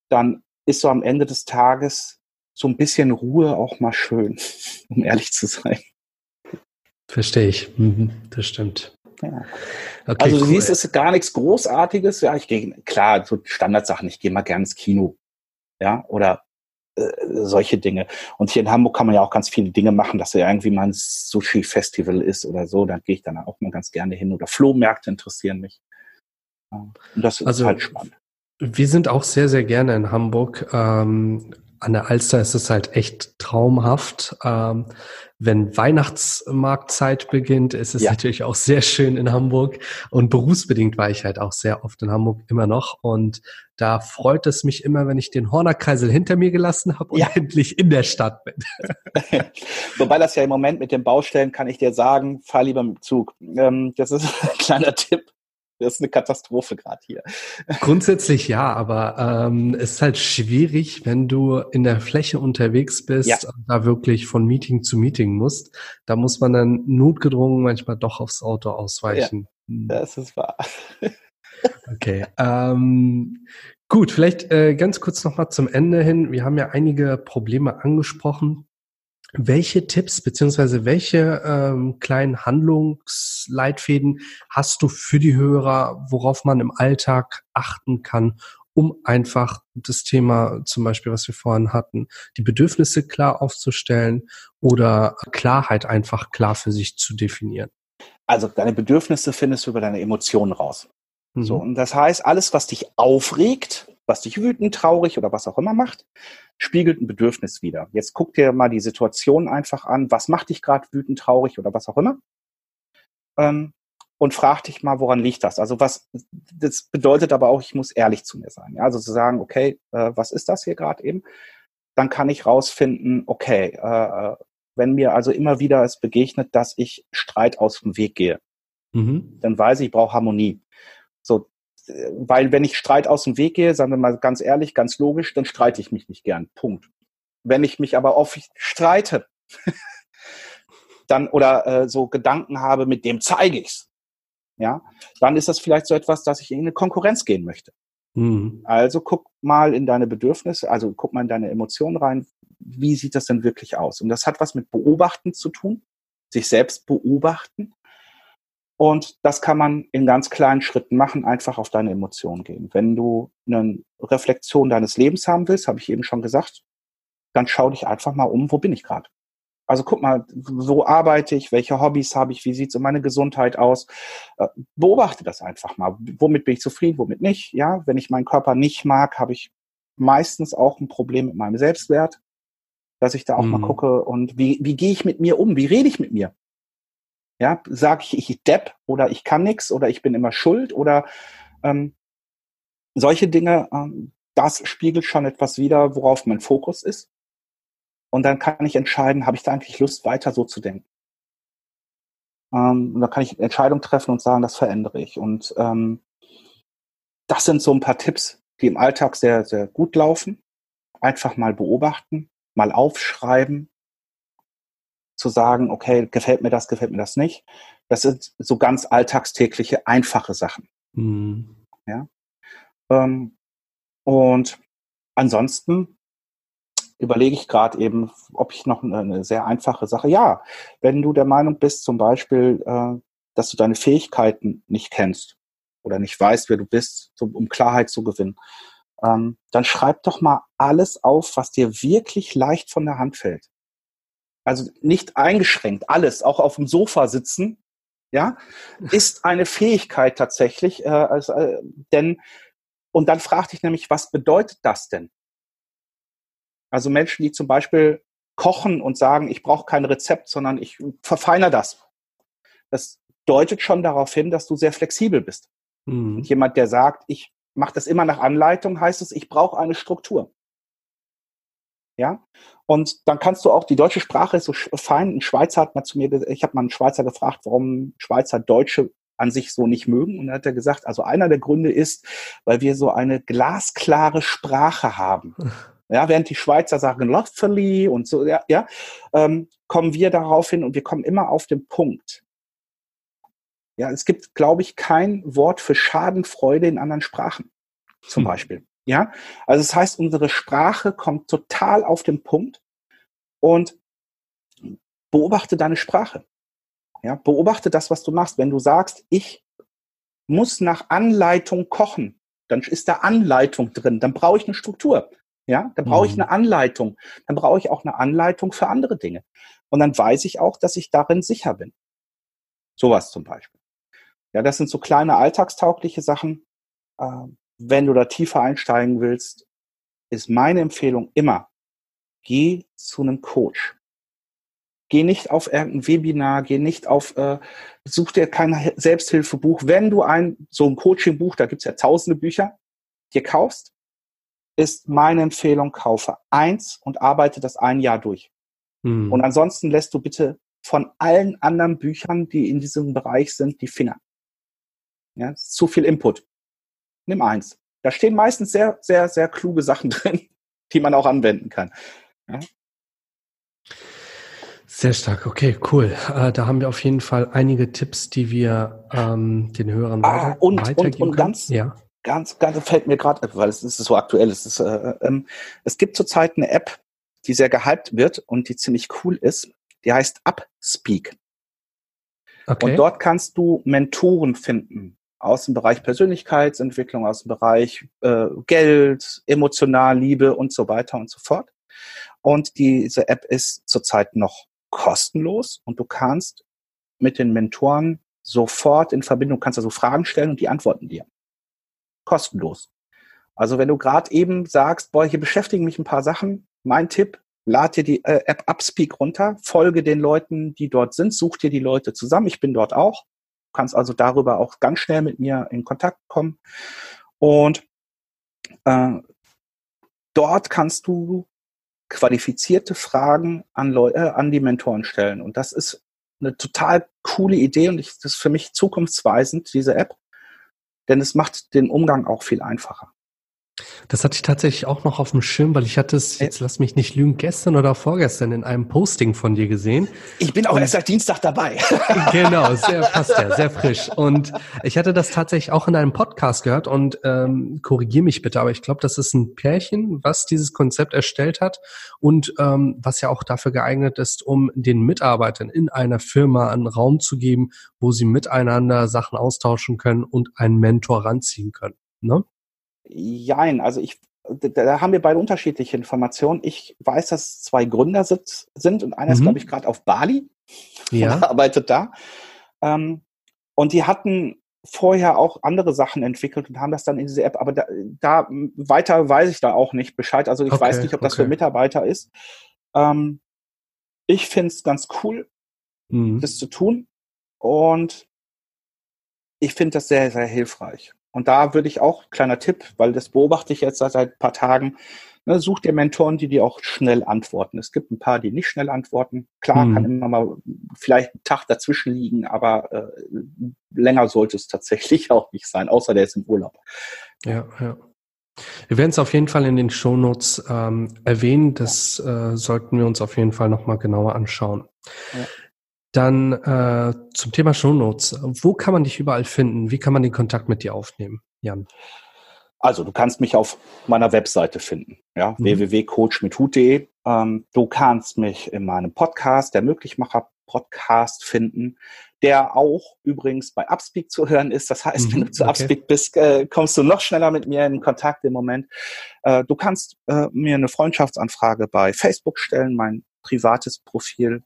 dann ist so am Ende des Tages so ein bisschen Ruhe auch mal schön, um ehrlich zu sein. Verstehe ich. Mhm, das stimmt. Ja. Okay, also du cool. siehst, es ist gar nichts Großartiges. Ja, ich gehe, klar, so Standardsachen, ich gehe mal gerne ins Kino ja, oder äh, solche Dinge. Und hier in Hamburg kann man ja auch ganz viele Dinge machen, dass ja irgendwie mal ein Sushi-Festival ist oder so. Da gehe ich dann auch mal ganz gerne hin. Oder Flohmärkte interessieren mich. Und das ist also, halt spannend. Wir sind auch sehr, sehr gerne in Hamburg. Ähm, an der Alster ist es halt echt traumhaft. Ähm, wenn Weihnachtsmarktzeit beginnt, ist es ja. natürlich auch sehr schön in Hamburg. Und berufsbedingt war ich halt auch sehr oft in Hamburg immer noch. Und da freut es mich immer, wenn ich den Hornerkreisel hinter mir gelassen habe und ja. endlich in der Stadt bin. Wobei das ja im Moment mit den Baustellen, kann ich dir sagen, fahr lieber mit dem Zug. Ähm, das ist ein kleiner Tipp. Das ist eine Katastrophe gerade hier. Grundsätzlich ja, aber ähm, es ist halt schwierig, wenn du in der Fläche unterwegs bist ja. und da wirklich von Meeting zu Meeting musst. Da muss man dann notgedrungen manchmal doch aufs Auto ausweichen. Ja, das ist wahr. Okay. Ähm, gut, vielleicht äh, ganz kurz nochmal zum Ende hin. Wir haben ja einige Probleme angesprochen. Welche Tipps beziehungsweise welche ähm, kleinen Handlungsleitfäden hast du für die Hörer, worauf man im Alltag achten kann, um einfach das Thema zum Beispiel, was wir vorhin hatten, die Bedürfnisse klar aufzustellen oder Klarheit einfach klar für sich zu definieren? Also deine Bedürfnisse findest du über deine Emotionen raus. Mhm. So, und das heißt, alles, was dich aufregt, was dich wütend, traurig oder was auch immer macht, spiegelt ein Bedürfnis wieder. Jetzt guck dir mal die Situation einfach an, was macht dich gerade wütend, traurig oder was auch immer. Ähm, und frag dich mal, woran liegt das? Also was, das bedeutet aber auch, ich muss ehrlich zu mir sein. Ja? Also zu sagen, okay, äh, was ist das hier gerade eben? Dann kann ich rausfinden, okay, äh, äh, wenn mir also immer wieder es begegnet, dass ich Streit aus dem Weg gehe, mhm. dann weiß ich, ich brauche Harmonie. Weil wenn ich Streit aus dem Weg gehe, sagen wir mal ganz ehrlich, ganz logisch, dann streite ich mich nicht gern. Punkt. Wenn ich mich aber oft streite, dann oder äh, so Gedanken habe, mit dem zeige ich's, ja, dann ist das vielleicht so etwas, dass ich in eine Konkurrenz gehen möchte. Mhm. Also guck mal in deine Bedürfnisse, also guck mal in deine Emotionen rein. Wie sieht das denn wirklich aus? Und das hat was mit Beobachten zu tun, sich selbst beobachten und das kann man in ganz kleinen Schritten machen, einfach auf deine Emotionen gehen. Wenn du eine Reflexion deines Lebens haben willst, habe ich eben schon gesagt, dann schau dich einfach mal um, wo bin ich gerade? Also guck mal, wo arbeite ich, welche Hobbys habe ich, wie sieht es um meine Gesundheit aus? Äh, beobachte das einfach mal. Womit bin ich zufrieden, womit nicht? Ja, wenn ich meinen Körper nicht mag, habe ich meistens auch ein Problem mit meinem Selbstwert, dass ich da auch mhm. mal gucke und wie, wie gehe ich mit mir um? Wie rede ich mit mir? Ja, sage ich, ich depp oder ich kann nichts oder ich bin immer schuld oder ähm, solche Dinge, ähm, das spiegelt schon etwas wider, worauf mein Fokus ist. Und dann kann ich entscheiden, habe ich da eigentlich Lust, weiter so zu denken. Ähm, und dann kann ich Entscheidungen treffen und sagen, das verändere ich. Und ähm, das sind so ein paar Tipps, die im Alltag sehr, sehr gut laufen. Einfach mal beobachten, mal aufschreiben, zu sagen, okay, gefällt mir das, gefällt mir das nicht. Das sind so ganz alltagstägliche, einfache Sachen. Mhm. Ja. Ähm, und ansonsten überlege ich gerade eben, ob ich noch eine, eine, sehr einfache Sache. Ja, wenn du der Meinung bist, zum Beispiel, äh, dass du deine Fähigkeiten nicht kennst oder nicht weißt, wer du bist, um Klarheit zu gewinnen, ähm, dann schreib doch mal alles auf, was dir wirklich leicht von der Hand fällt also nicht eingeschränkt, alles, auch auf dem Sofa sitzen, ja, ist eine Fähigkeit tatsächlich, äh, also, äh, denn, und dann fragte ich nämlich, was bedeutet das denn? Also Menschen, die zum Beispiel kochen und sagen, ich brauche kein Rezept, sondern ich verfeiner das. das deutet schon darauf hin, dass du sehr flexibel bist. Mhm. Jemand, der sagt, ich mache das immer nach Anleitung, heißt es, ich brauche eine Struktur. Ja, und dann kannst du auch, die deutsche Sprache ist so fein. Ein Schweizer hat mal zu mir, ich habe mal einen Schweizer gefragt, warum Schweizer Deutsche an sich so nicht mögen. Und dann hat er gesagt, also einer der Gründe ist, weil wir so eine glasklare Sprache haben. Ja, während die Schweizer sagen lovely und so, ja, ja ähm, kommen wir darauf hin und wir kommen immer auf den Punkt. Ja, es gibt, glaube ich, kein Wort für Schadenfreude in anderen Sprachen, zum hm. Beispiel. Ja, also das heißt, unsere Sprache kommt total auf den Punkt und beobachte deine Sprache. Ja, beobachte das, was du machst. Wenn du sagst, ich muss nach Anleitung kochen, dann ist da Anleitung drin. Dann brauche ich eine Struktur. Ja, dann brauche ich mhm. eine Anleitung. Dann brauche ich auch eine Anleitung für andere Dinge. Und dann weiß ich auch, dass ich darin sicher bin. Sowas zum Beispiel. Ja, das sind so kleine alltagstaugliche Sachen. Ähm, wenn du da tiefer einsteigen willst, ist meine Empfehlung immer, geh zu einem Coach. Geh nicht auf irgendein Webinar, geh nicht auf, äh, such dir kein Selbsthilfebuch. Wenn du ein, so ein Coaching-Buch, da gibt's ja tausende Bücher, dir kaufst, ist meine Empfehlung, kaufe eins und arbeite das ein Jahr durch. Hm. Und ansonsten lässt du bitte von allen anderen Büchern, die in diesem Bereich sind, die Finger. Ja, zu viel Input nimm eins. Da stehen meistens sehr, sehr, sehr kluge Sachen drin, die man auch anwenden kann. Ja? Sehr stark, okay, cool. Äh, da haben wir auf jeden Fall einige Tipps, die wir ähm, den Hörern ah, weiter, und, weitergeben und, und ganz, ja. ganz, ganz fällt mir gerade, weil es ist so aktuell, es ist, äh, ähm, es gibt zurzeit eine App, die sehr gehypt wird und die ziemlich cool ist. Die heißt Upspeak. Okay. Und dort kannst du Mentoren finden aus dem Bereich Persönlichkeitsentwicklung, aus dem Bereich äh, Geld, emotional, Liebe und so weiter und so fort. Und diese App ist zurzeit noch kostenlos und du kannst mit den Mentoren sofort in Verbindung, kannst also Fragen stellen und die antworten dir. Kostenlos. Also wenn du gerade eben sagst, boah, hier beschäftigen mich ein paar Sachen, mein Tipp, lad dir die äh, App Upspeak runter, folge den Leuten, die dort sind, such dir die Leute zusammen. Ich bin dort auch kannst also darüber auch ganz schnell mit mir in Kontakt kommen. Und äh, dort kannst du qualifizierte Fragen an, Leute, äh, an die Mentoren stellen. Und das ist eine total coole Idee und ich, das ist für mich zukunftsweisend, diese App, denn es macht den Umgang auch viel einfacher. Das hatte ich tatsächlich auch noch auf dem Schirm, weil ich hatte es, jetzt lass mich nicht lügen, gestern oder vorgestern in einem Posting von dir gesehen. Ich bin auch erst seit Dienstag dabei. genau, sehr passt ja, sehr frisch. Und ich hatte das tatsächlich auch in einem Podcast gehört und ähm, korrigier mich bitte, aber ich glaube, das ist ein Pärchen, was dieses Konzept erstellt hat und ähm, was ja auch dafür geeignet ist, um den Mitarbeitern in einer Firma einen Raum zu geben, wo sie miteinander Sachen austauschen können und einen Mentor ranziehen können. Ne? Jein, also ich, da haben wir beide unterschiedliche Informationen. Ich weiß, dass zwei Gründer sind, sind und einer mhm. ist, glaube ich, gerade auf Bali ja. und arbeitet da. Ähm, und die hatten vorher auch andere Sachen entwickelt und haben das dann in diese App, aber da, da weiter weiß ich da auch nicht Bescheid. Also ich okay, weiß nicht, ob das okay. für Mitarbeiter ist. Ähm, ich finde es ganz cool, mhm. das zu tun. Und ich finde das sehr, sehr hilfreich. Und da würde ich auch, kleiner Tipp, weil das beobachte ich jetzt seit ein paar Tagen, ne, such dir Mentoren, die dir auch schnell antworten. Es gibt ein paar, die nicht schnell antworten. Klar, hm. kann immer mal vielleicht ein Tag dazwischen liegen, aber äh, länger sollte es tatsächlich auch nicht sein, außer der ist im Urlaub. Ja, ja. Wir werden es auf jeden Fall in den Shownotes ähm, erwähnen. Das äh, sollten wir uns auf jeden Fall nochmal genauer anschauen. Ja. Dann äh, zum Thema Shownotes. Wo kann man dich überall finden? Wie kann man den Kontakt mit dir aufnehmen, Jan? Also du kannst mich auf meiner Webseite finden, ja, mhm. www.coachmithut.de. Ähm, du kannst mich in meinem Podcast, der Möglichmacher Podcast finden, der auch übrigens bei Upspeak zu hören ist. Das heißt, mhm, wenn du zu okay. Upspeak bist, äh, kommst du noch schneller mit mir in Kontakt im Moment. Äh, du kannst äh, mir eine Freundschaftsanfrage bei Facebook stellen, mein privates Profil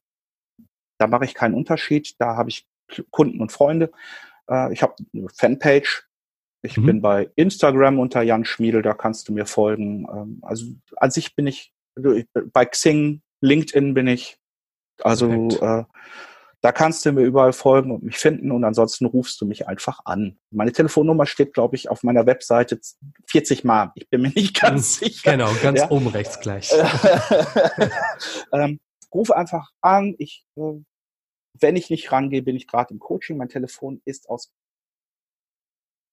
da mache ich keinen Unterschied. Da habe ich Kunden und Freunde. Äh, ich habe eine Fanpage. Ich mhm. bin bei Instagram unter Jan Schmiedel, da kannst du mir folgen. Ähm, also an sich bin ich, also bei Xing, LinkedIn bin ich. Also äh, Da kannst du mir überall folgen und mich finden und ansonsten rufst du mich einfach an. Meine Telefonnummer steht, glaube ich, auf meiner Webseite 40 Mal. Ich bin mir nicht ganz sicher. Genau, ganz ja. oben rechts gleich. ähm, ruf einfach an. Ich, äh, wenn ich nicht rangehe, bin ich gerade im Coaching. Mein Telefon ist aus,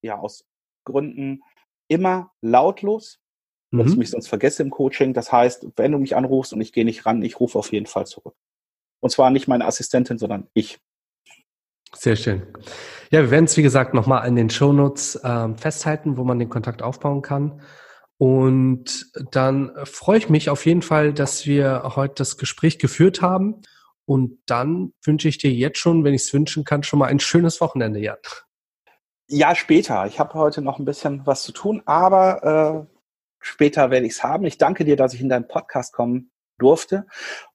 ja, aus Gründen immer lautlos, mhm. weil ich mich sonst vergesse im Coaching. Das heißt, wenn du mich anrufst und ich gehe nicht ran, ich rufe auf jeden Fall zurück. Und zwar nicht meine Assistentin, sondern ich. Sehr schön. Ja, wir werden es, wie gesagt, nochmal in den Shownotes ähm, festhalten, wo man den Kontakt aufbauen kann. Und dann freue ich mich auf jeden Fall, dass wir heute das Gespräch geführt haben. Und dann wünsche ich dir jetzt schon, wenn ich es wünschen kann, schon mal ein schönes Wochenende, Jan. Ja, später. Ich habe heute noch ein bisschen was zu tun, aber äh, später werde ich es haben. Ich danke dir, dass ich in deinen Podcast kommen durfte.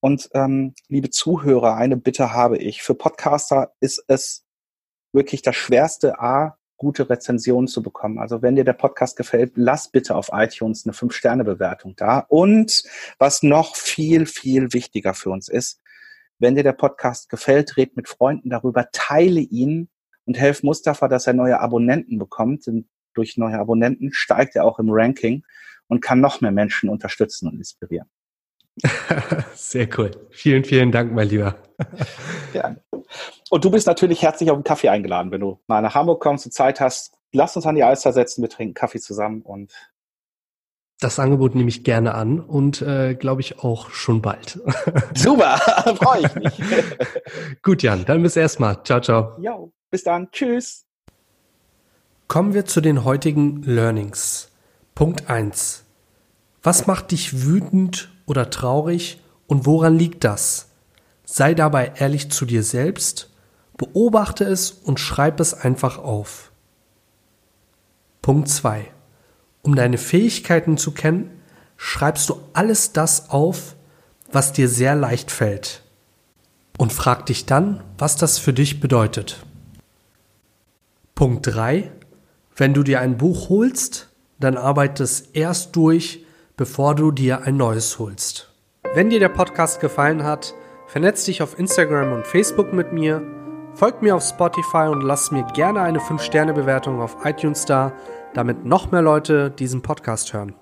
Und ähm, liebe Zuhörer, eine Bitte habe ich. Für Podcaster ist es wirklich das Schwerste, A, gute Rezensionen zu bekommen. Also wenn dir der Podcast gefällt, lass bitte auf iTunes eine 5-Sterne-Bewertung da. Und was noch viel, viel wichtiger für uns ist, wenn dir der Podcast gefällt, red mit Freunden darüber, teile ihn und helf Mustafa, dass er neue Abonnenten bekommt. Denn durch neue Abonnenten steigt er auch im Ranking und kann noch mehr Menschen unterstützen und inspirieren. Sehr cool. Vielen, vielen Dank, mein Lieber. Ja. Und du bist natürlich herzlich auf einen Kaffee eingeladen, wenn du mal nach Hamburg kommst und Zeit hast. Lass uns an die Alster setzen, wir trinken Kaffee zusammen und das Angebot nehme ich gerne an und äh, glaube ich auch schon bald. Super, freue ich mich. Gut, Jan, dann bis erstmal. Ciao, ciao. Ja, bis dann. Tschüss. Kommen wir zu den heutigen Learnings. Punkt 1. Was macht dich wütend oder traurig und woran liegt das? Sei dabei ehrlich zu dir selbst, beobachte es und schreib es einfach auf. Punkt 2. Um deine Fähigkeiten zu kennen, schreibst du alles das auf, was dir sehr leicht fällt. Und frag dich dann, was das für dich bedeutet. Punkt 3. Wenn du dir ein Buch holst, dann arbeite es erst durch, bevor du dir ein neues holst. Wenn dir der Podcast gefallen hat, vernetz dich auf Instagram und Facebook mit mir, folg mir auf Spotify und lass mir gerne eine 5-Sterne-Bewertung auf iTunes da, damit noch mehr Leute diesen Podcast hören.